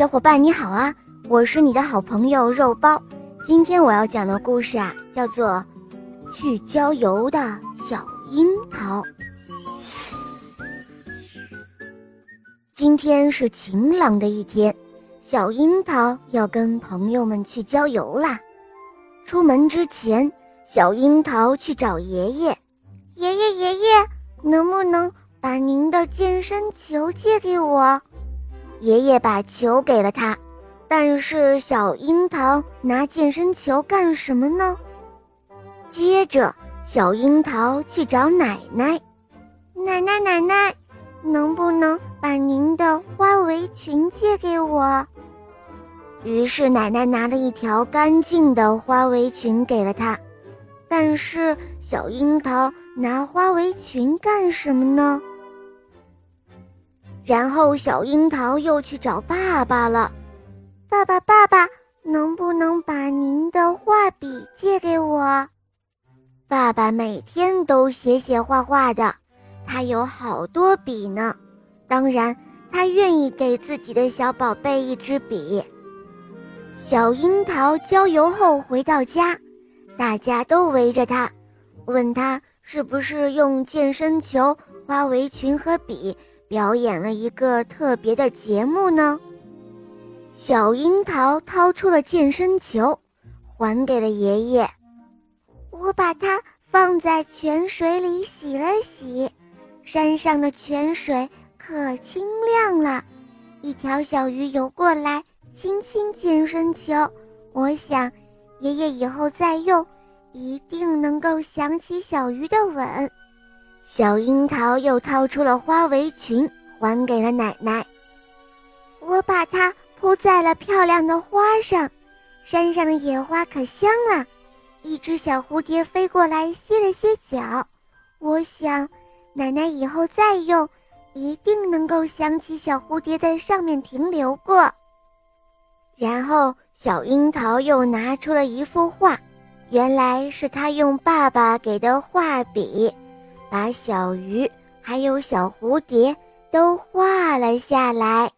小伙伴你好啊，我是你的好朋友肉包。今天我要讲的故事啊，叫做《去郊游的小樱桃》。今天是晴朗的一天，小樱桃要跟朋友们去郊游啦。出门之前，小樱桃去找爷爷：“爷爷，爷爷，能不能把您的健身球借给我？”爷爷把球给了他，但是小樱桃拿健身球干什么呢？接着，小樱桃去找奶奶，奶奶奶奶，能不能把您的花围裙借给我？于是奶奶拿了一条干净的花围裙给了他，但是小樱桃拿花围裙干什么呢？然后小樱桃又去找爸爸了，爸爸爸爸，能不能把您的画笔借给我？爸爸每天都写写画画的，他有好多笔呢。当然，他愿意给自己的小宝贝一支笔。小樱桃郊游后回到家，大家都围着他，问他是不是用健身球、花围裙和笔。表演了一个特别的节目呢。小樱桃掏出了健身球，还给了爷爷。我把它放在泉水里洗了洗，山上的泉水可清亮了。一条小鱼游过来，亲亲健身球。我想，爷爷以后再用，一定能够想起小鱼的吻。小樱桃又掏出了花围裙，还给了奶奶。我把它铺在了漂亮的花上，山上的野花可香了。一只小蝴蝶飞过来，歇了歇脚。我想，奶奶以后再用，一定能够想起小蝴蝶在上面停留过。然后，小樱桃又拿出了一幅画，原来是他用爸爸给的画笔。把小鱼还有小蝴蝶都画了下来。